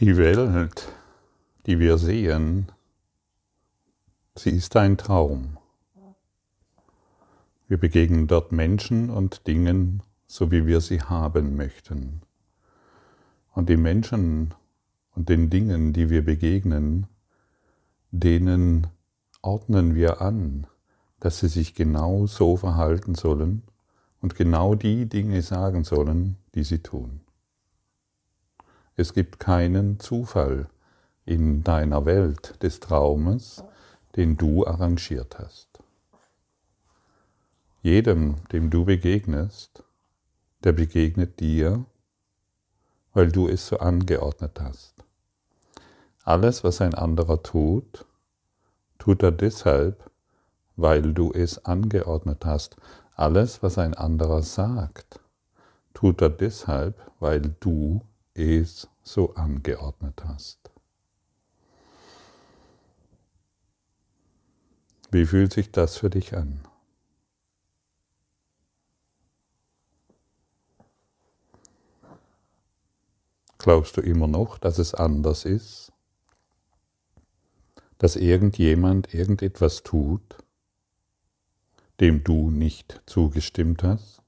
Die Welt, die wir sehen, sie ist ein Traum. Wir begegnen dort Menschen und Dingen, so wie wir sie haben möchten. Und die Menschen und den Dingen, die wir begegnen, denen ordnen wir an, dass sie sich genau so verhalten sollen und genau die Dinge sagen sollen, die sie tun. Es gibt keinen Zufall in deiner Welt des Traumes, den du arrangiert hast. Jedem, dem du begegnest, der begegnet dir, weil du es so angeordnet hast. Alles, was ein anderer tut, tut er deshalb, weil du es angeordnet hast. Alles, was ein anderer sagt, tut er deshalb, weil du es so angeordnet hast. Wie fühlt sich das für dich an? Glaubst du immer noch, dass es anders ist? Dass irgendjemand irgendetwas tut, dem du nicht zugestimmt hast?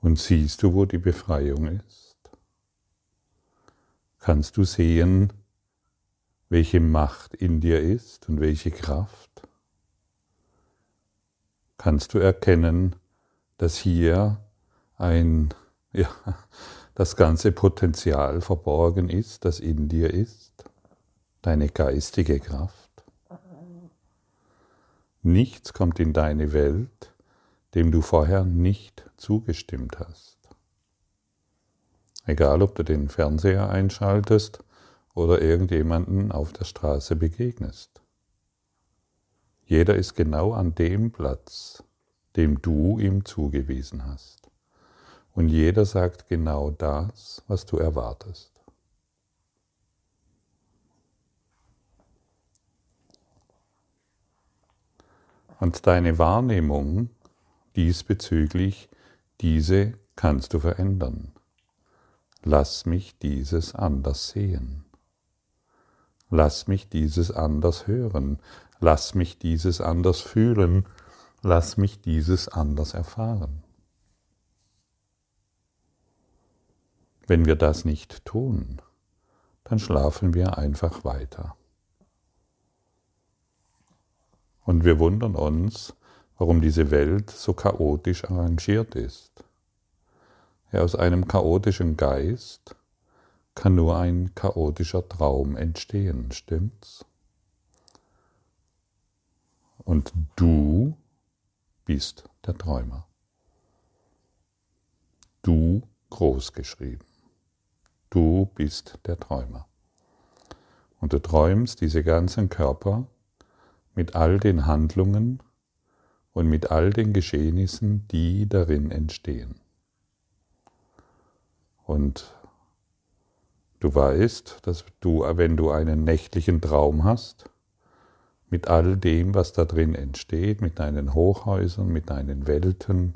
Und siehst du, wo die Befreiung ist? Kannst du sehen, welche Macht in dir ist und welche Kraft? Kannst du erkennen, dass hier ein, ja, das ganze Potenzial verborgen ist, das in dir ist, deine geistige Kraft? Nichts kommt in deine Welt, dem du vorher nicht zugestimmt hast. Egal, ob du den Fernseher einschaltest oder irgendjemanden auf der Straße begegnest. Jeder ist genau an dem Platz, dem du ihm zugewiesen hast. Und jeder sagt genau das, was du erwartest. Und deine Wahrnehmung diesbezüglich, diese kannst du verändern. Lass mich dieses anders sehen. Lass mich dieses anders hören. Lass mich dieses anders fühlen. Lass mich dieses anders erfahren. Wenn wir das nicht tun, dann schlafen wir einfach weiter. Und wir wundern uns, warum diese Welt so chaotisch arrangiert ist. Ja, aus einem chaotischen Geist kann nur ein chaotischer Traum entstehen, stimmt's? Und du bist der Träumer. Du großgeschrieben. Du bist der Träumer. Und du träumst diese ganzen Körper mit all den Handlungen, und mit all den Geschehnissen, die darin entstehen. Und du weißt, dass du, wenn du einen nächtlichen Traum hast, mit all dem, was da drin entsteht, mit deinen Hochhäusern, mit deinen Welten,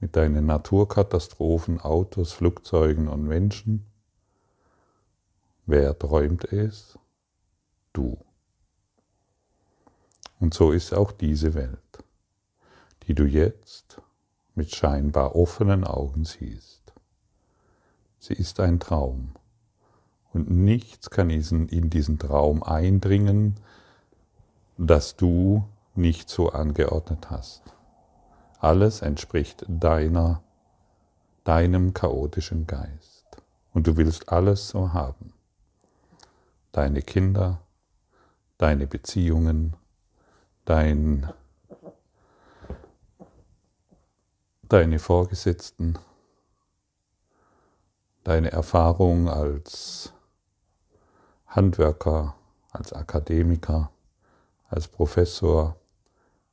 mit deinen Naturkatastrophen, Autos, Flugzeugen und Menschen, wer träumt es? Du. Und so ist auch diese Welt die du jetzt mit scheinbar offenen Augen siehst. Sie ist ein Traum und nichts kann in diesen Traum eindringen, das du nicht so angeordnet hast. Alles entspricht deiner, deinem chaotischen Geist. Und du willst alles so haben. Deine Kinder, deine Beziehungen, dein deine Vorgesetzten, deine Erfahrung als Handwerker, als Akademiker, als Professor,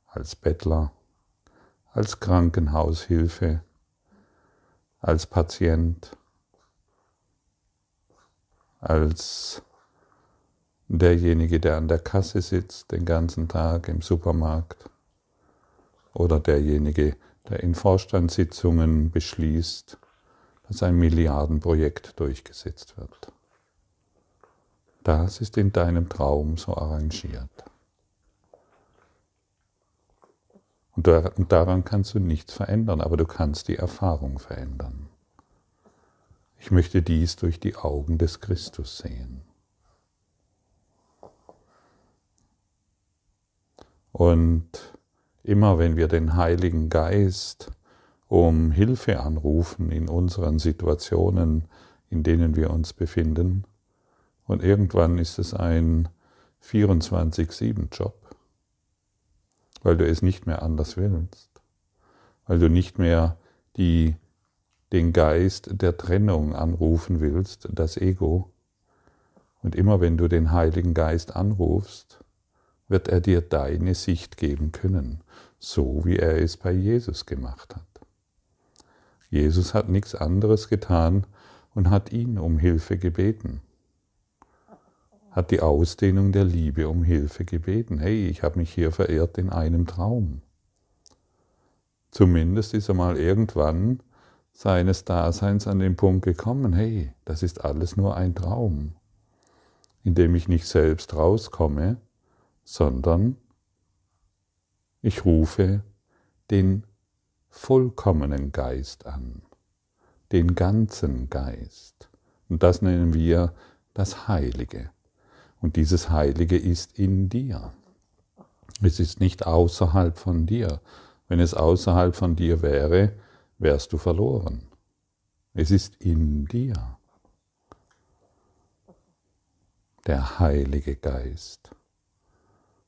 als Bettler, als Krankenhaushilfe, als Patient, als derjenige, der an der Kasse sitzt den ganzen Tag im Supermarkt oder derjenige, der in Vorstandssitzungen beschließt, dass ein Milliardenprojekt durchgesetzt wird. Das ist in deinem Traum so arrangiert. Und daran kannst du nichts verändern, aber du kannst die Erfahrung verändern. Ich möchte dies durch die Augen des Christus sehen. Und immer wenn wir den Heiligen Geist um Hilfe anrufen in unseren Situationen, in denen wir uns befinden, und irgendwann ist es ein 24-7-Job, weil du es nicht mehr anders willst, weil du nicht mehr die, den Geist der Trennung anrufen willst, das Ego. Und immer wenn du den Heiligen Geist anrufst, wird er dir deine Sicht geben können, so wie er es bei Jesus gemacht hat. Jesus hat nichts anderes getan und hat ihn um Hilfe gebeten. Hat die Ausdehnung der Liebe um Hilfe gebeten. Hey, ich habe mich hier verirrt in einem Traum. Zumindest ist er mal irgendwann seines Daseins an den Punkt gekommen, hey, das ist alles nur ein Traum, in dem ich nicht selbst rauskomme, sondern ich rufe den vollkommenen Geist an, den ganzen Geist. Und das nennen wir das Heilige. Und dieses Heilige ist in dir. Es ist nicht außerhalb von dir. Wenn es außerhalb von dir wäre, wärst du verloren. Es ist in dir. Der Heilige Geist.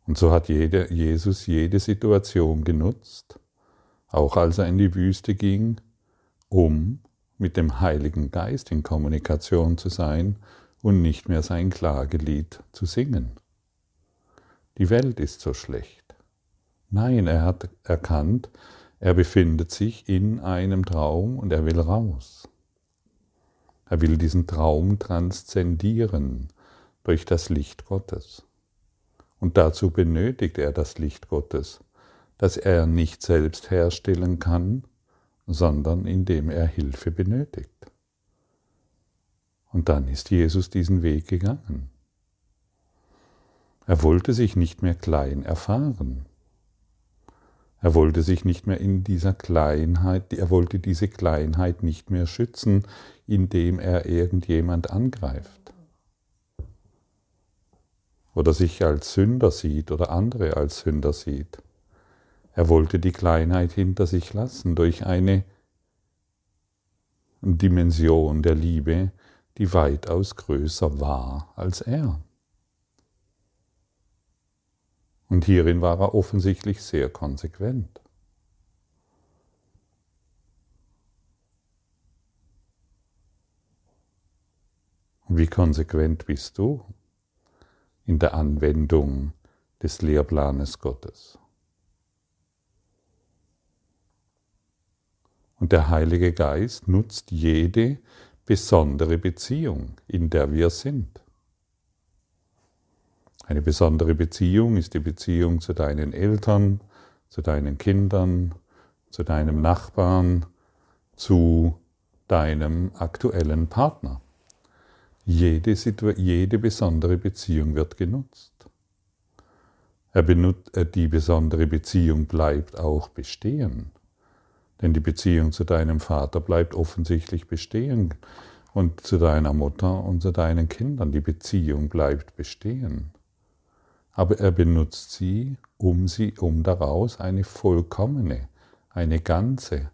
Und so hat jede, Jesus jede Situation genutzt, auch als er in die Wüste ging, um mit dem Heiligen Geist in Kommunikation zu sein und nicht mehr sein Klagelied zu singen. Die Welt ist so schlecht. Nein, er hat erkannt, er befindet sich in einem Traum und er will raus. Er will diesen Traum transzendieren durch das Licht Gottes. Und dazu benötigt er das Licht Gottes, das er nicht selbst herstellen kann, sondern indem er Hilfe benötigt. Und dann ist Jesus diesen Weg gegangen. Er wollte sich nicht mehr klein erfahren. Er wollte sich nicht mehr in dieser Kleinheit, er wollte diese Kleinheit nicht mehr schützen, indem er irgendjemand angreift oder sich als Sünder sieht oder andere als Sünder sieht. Er wollte die Kleinheit hinter sich lassen durch eine Dimension der Liebe, die weitaus größer war als er. Und hierin war er offensichtlich sehr konsequent. Wie konsequent bist du? In der Anwendung des Lehrplanes Gottes. Und der Heilige Geist nutzt jede besondere Beziehung, in der wir sind. Eine besondere Beziehung ist die Beziehung zu deinen Eltern, zu deinen Kindern, zu deinem Nachbarn, zu deinem aktuellen Partner. Jede, jede besondere Beziehung wird genutzt. Äh, die besondere Beziehung bleibt auch bestehen. Denn die Beziehung zu deinem Vater bleibt offensichtlich bestehen und zu deiner Mutter und zu deinen Kindern. Die Beziehung bleibt bestehen. Aber er benutzt sie, um sie, um daraus eine vollkommene, eine ganze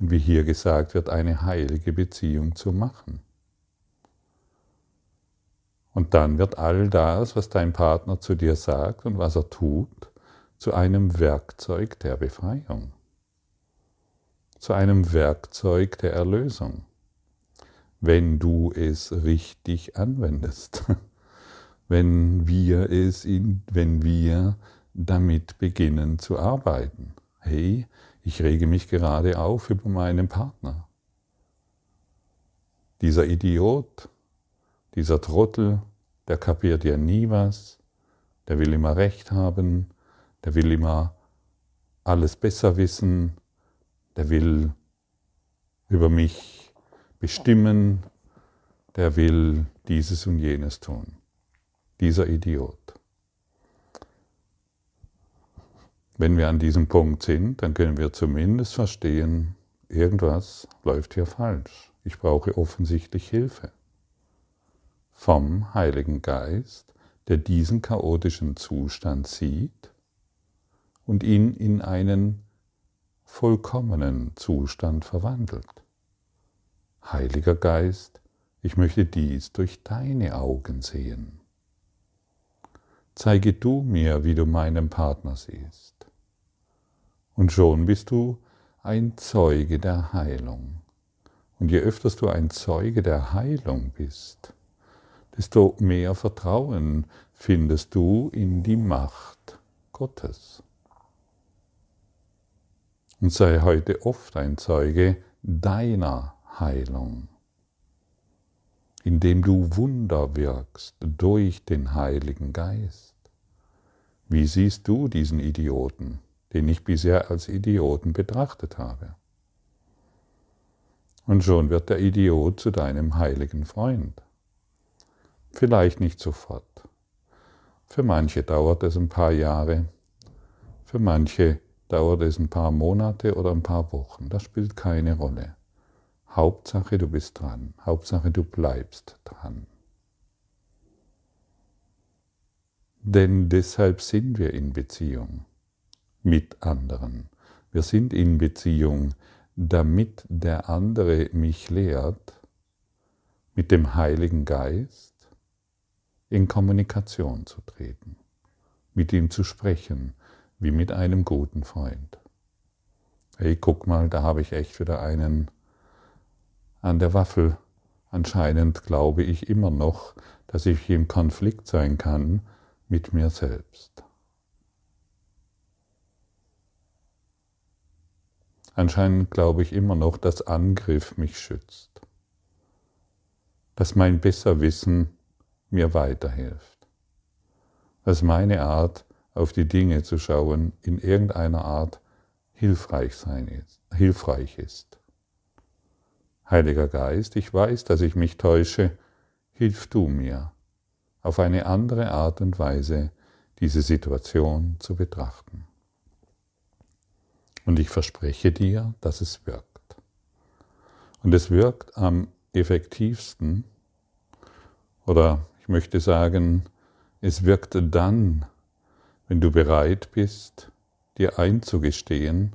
und wie hier gesagt wird, eine heilige Beziehung zu machen. Und dann wird all das, was dein Partner zu dir sagt und was er tut, zu einem Werkzeug der Befreiung, zu einem Werkzeug der Erlösung, wenn du es richtig anwendest, wenn wir es in, wenn wir damit beginnen zu arbeiten. Hey, ich rege mich gerade auf über meinen Partner. Dieser Idiot, dieser Trottel, der kapiert ja nie was, der will immer Recht haben, der will immer alles besser wissen, der will über mich bestimmen, der will dieses und jenes tun. Dieser Idiot. Wenn wir an diesem Punkt sind, dann können wir zumindest verstehen, irgendwas läuft hier falsch. Ich brauche offensichtlich Hilfe vom Heiligen Geist, der diesen chaotischen Zustand sieht und ihn in einen vollkommenen Zustand verwandelt. Heiliger Geist, ich möchte dies durch deine Augen sehen. Zeige du mir, wie du meinen Partner siehst. Und schon bist du ein Zeuge der Heilung. Und je öfter du ein Zeuge der Heilung bist, desto mehr Vertrauen findest du in die Macht Gottes. Und sei heute oft ein Zeuge deiner Heilung, indem du Wunder wirkst durch den Heiligen Geist. Wie siehst du diesen Idioten? den ich bisher als Idioten betrachtet habe. Und schon wird der Idiot zu deinem heiligen Freund. Vielleicht nicht sofort. Für manche dauert es ein paar Jahre, für manche dauert es ein paar Monate oder ein paar Wochen. Das spielt keine Rolle. Hauptsache, du bist dran. Hauptsache, du bleibst dran. Denn deshalb sind wir in Beziehung mit anderen. Wir sind in Beziehung, damit der andere mich lehrt, mit dem Heiligen Geist in Kommunikation zu treten, mit ihm zu sprechen, wie mit einem guten Freund. Hey, guck mal, da habe ich echt wieder einen an der Waffel. Anscheinend glaube ich immer noch, dass ich im Konflikt sein kann mit mir selbst. Anscheinend glaube ich immer noch, dass Angriff mich schützt, dass mein Besserwissen mir weiterhilft, dass meine Art, auf die Dinge zu schauen, in irgendeiner Art hilfreich, sein ist, hilfreich ist. Heiliger Geist, ich weiß, dass ich mich täusche, hilf du mir, auf eine andere Art und Weise diese Situation zu betrachten. Und ich verspreche dir, dass es wirkt. Und es wirkt am effektivsten, oder ich möchte sagen, es wirkt dann, wenn du bereit bist, dir einzugestehen,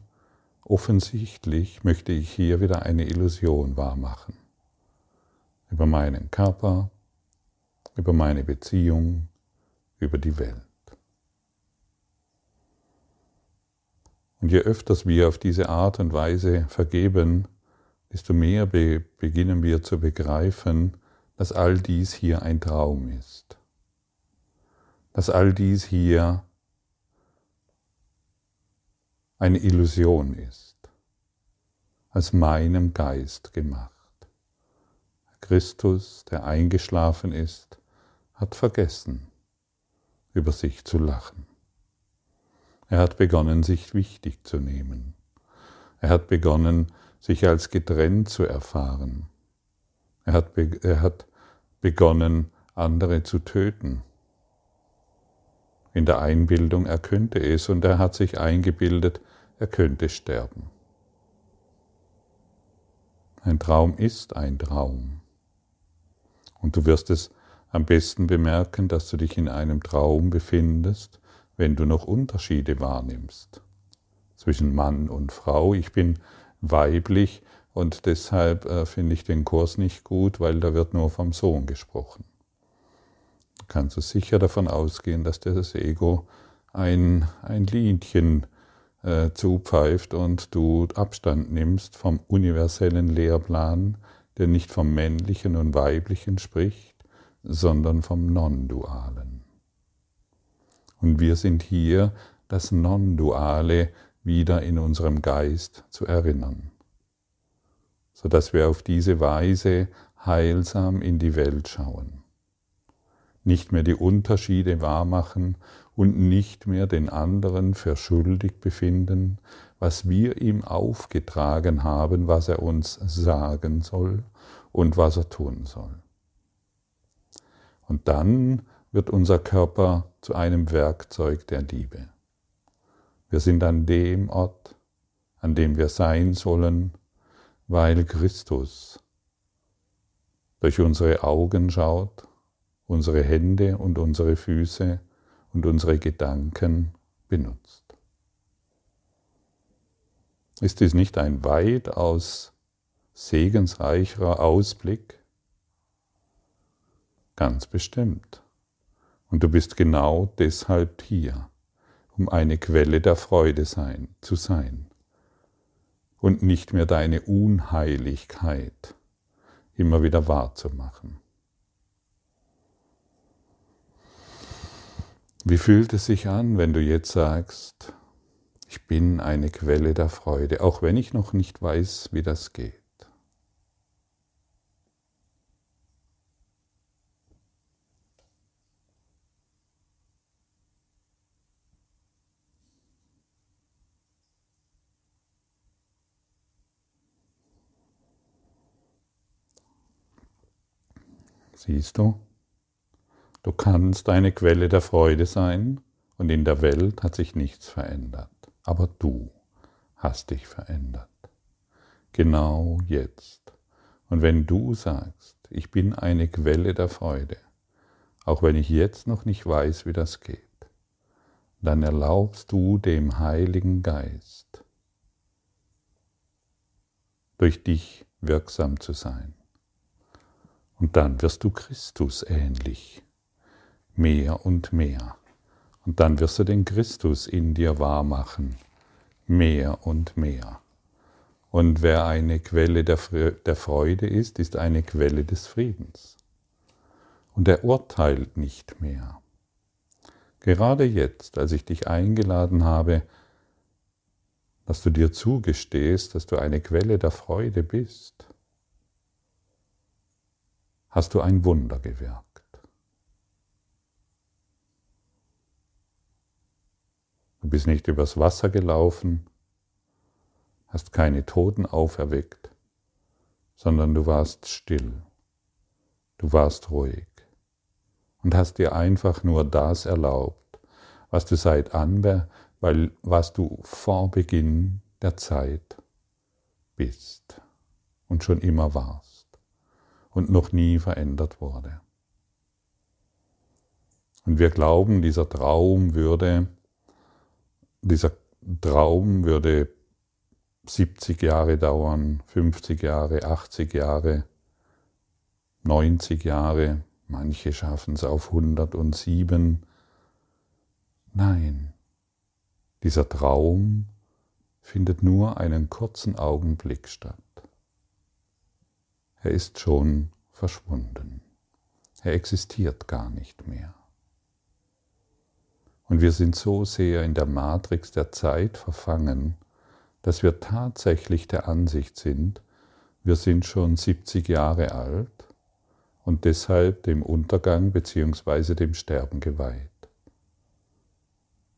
offensichtlich möchte ich hier wieder eine Illusion wahrmachen. Über meinen Körper, über meine Beziehung, über die Welt. Und je öfters wir auf diese Art und Weise vergeben, desto mehr be beginnen wir zu begreifen, dass all dies hier ein Traum ist. Dass all dies hier eine Illusion ist, als meinem Geist gemacht. Christus, der eingeschlafen ist, hat vergessen, über sich zu lachen. Er hat begonnen, sich wichtig zu nehmen. Er hat begonnen, sich als getrennt zu erfahren. Er hat, er hat begonnen, andere zu töten. In der Einbildung, er könnte es, und er hat sich eingebildet, er könnte sterben. Ein Traum ist ein Traum. Und du wirst es am besten bemerken, dass du dich in einem Traum befindest, wenn du noch Unterschiede wahrnimmst zwischen Mann und Frau. Ich bin weiblich und deshalb äh, finde ich den Kurs nicht gut, weil da wird nur vom Sohn gesprochen. Du kannst du sicher davon ausgehen, dass das Ego ein, ein Liedchen äh, zupfeift und du Abstand nimmst vom universellen Lehrplan, der nicht vom männlichen und weiblichen spricht, sondern vom Non-Dualen. Und wir sind hier, das Non-Duale wieder in unserem Geist zu erinnern, sodass wir auf diese Weise heilsam in die Welt schauen, nicht mehr die Unterschiede wahrmachen und nicht mehr den anderen für schuldig befinden, was wir ihm aufgetragen haben, was er uns sagen soll und was er tun soll. Und dann wird unser Körper zu einem Werkzeug der Liebe. Wir sind an dem Ort, an dem wir sein sollen, weil Christus durch unsere Augen schaut, unsere Hände und unsere Füße und unsere Gedanken benutzt. Ist dies nicht ein weitaus segensreicherer Ausblick? Ganz bestimmt. Und du bist genau deshalb hier, um eine Quelle der Freude sein, zu sein und nicht mehr deine Unheiligkeit immer wieder wahrzumachen. Wie fühlt es sich an, wenn du jetzt sagst, ich bin eine Quelle der Freude, auch wenn ich noch nicht weiß, wie das geht? Siehst du? Du kannst eine Quelle der Freude sein und in der Welt hat sich nichts verändert. Aber du hast dich verändert. Genau jetzt. Und wenn du sagst, ich bin eine Quelle der Freude, auch wenn ich jetzt noch nicht weiß, wie das geht, dann erlaubst du dem Heiligen Geist durch dich wirksam zu sein. Und dann wirst du Christus ähnlich, mehr und mehr. Und dann wirst du den Christus in dir wahrmachen, mehr und mehr. Und wer eine Quelle der Freude ist, ist eine Quelle des Friedens. Und er urteilt nicht mehr. Gerade jetzt, als ich dich eingeladen habe, dass du dir zugestehst, dass du eine Quelle der Freude bist, hast du ein Wunder gewirkt. Du bist nicht übers Wasser gelaufen, hast keine Toten auferweckt, sondern du warst still, du warst ruhig und hast dir einfach nur das erlaubt, was du seit Anbe, weil was du vor Beginn der Zeit bist und schon immer warst und noch nie verändert wurde. Und wir glauben, dieser Traum würde, dieser Traum würde 70 Jahre dauern, 50 Jahre, 80 Jahre, 90 Jahre, manche schaffen es auf 107. Nein, dieser Traum findet nur einen kurzen Augenblick statt. Er ist schon verschwunden. Er existiert gar nicht mehr. Und wir sind so sehr in der Matrix der Zeit verfangen, dass wir tatsächlich der Ansicht sind, wir sind schon 70 Jahre alt und deshalb dem Untergang bzw. dem Sterben geweiht.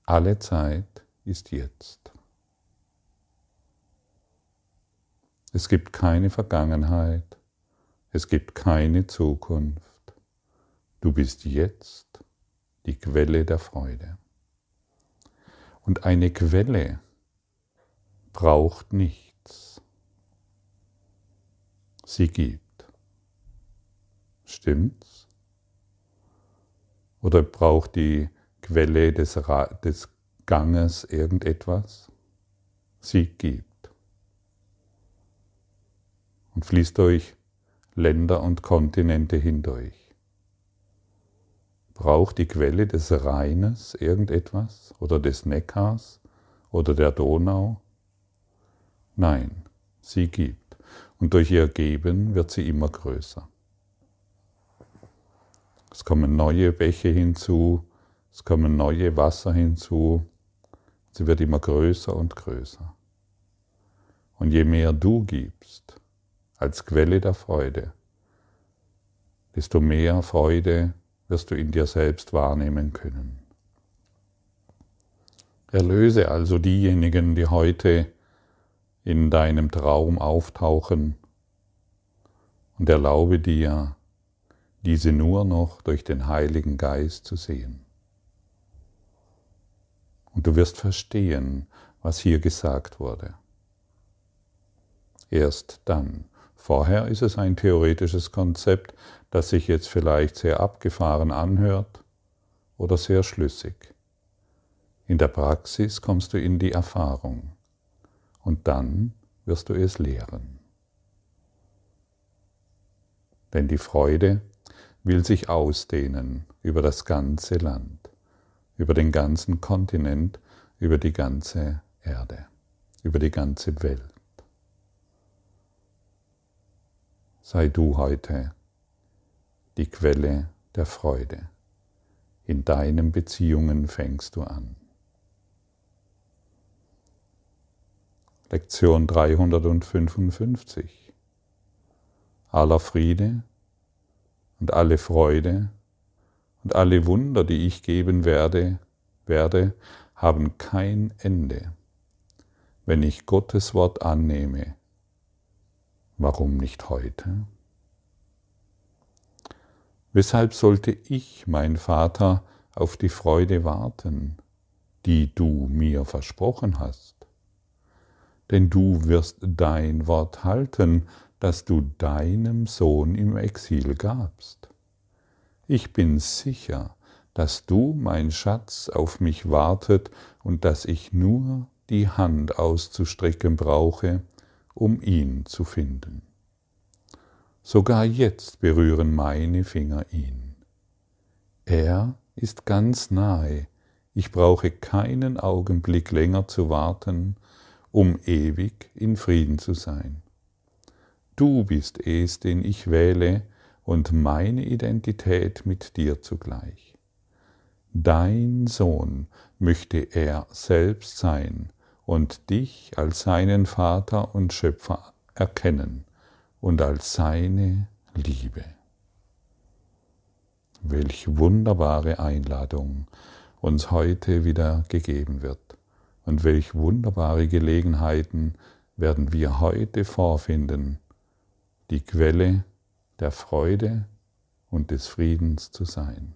Alle Zeit ist jetzt. Es gibt keine Vergangenheit, es gibt keine Zukunft. Du bist jetzt die Quelle der Freude. Und eine Quelle braucht nichts. Sie gibt. Stimmt's? Oder braucht die Quelle des, des Ganges irgendetwas? Sie gibt. Und fließt durch Länder und Kontinente hindurch. Braucht die Quelle des Rheines irgendetwas oder des Neckars oder der Donau? Nein, sie gibt und durch ihr Geben wird sie immer größer. Es kommen neue Bäche hinzu, es kommen neue Wasser hinzu, sie wird immer größer und größer. Und je mehr du gibst, als Quelle der Freude, desto mehr Freude wirst du in dir selbst wahrnehmen können. Erlöse also diejenigen, die heute in deinem Traum auftauchen und erlaube dir, diese nur noch durch den Heiligen Geist zu sehen. Und du wirst verstehen, was hier gesagt wurde. Erst dann. Vorher ist es ein theoretisches Konzept, das sich jetzt vielleicht sehr abgefahren anhört oder sehr schlüssig. In der Praxis kommst du in die Erfahrung und dann wirst du es lehren. Denn die Freude will sich ausdehnen über das ganze Land, über den ganzen Kontinent, über die ganze Erde, über die ganze Welt. Sei du heute die Quelle der Freude. In deinen Beziehungen fängst du an. Lektion 355. Aller Friede und alle Freude und alle Wunder, die ich geben werde, werde, haben kein Ende, wenn ich Gottes Wort annehme. Warum nicht heute? Weshalb sollte ich, mein Vater, auf die Freude warten, die du mir versprochen hast? denn du wirst dein Wort halten, das du deinem Sohn im Exil gabst. Ich bin sicher, dass du, mein Schatz, auf mich wartet und dass ich nur die Hand auszustrecken brauche, um ihn zu finden. Sogar jetzt berühren meine Finger ihn. Er ist ganz nahe, ich brauche keinen Augenblick länger zu warten, um ewig in Frieden zu sein. Du bist es, den ich wähle, und meine Identität mit dir zugleich. Dein Sohn möchte er selbst sein und dich als seinen Vater und Schöpfer erkennen und als seine Liebe. Welch wunderbare Einladung uns heute wieder gegeben wird. Und welch wunderbare Gelegenheiten werden wir heute vorfinden, die Quelle der Freude und des Friedens zu sein.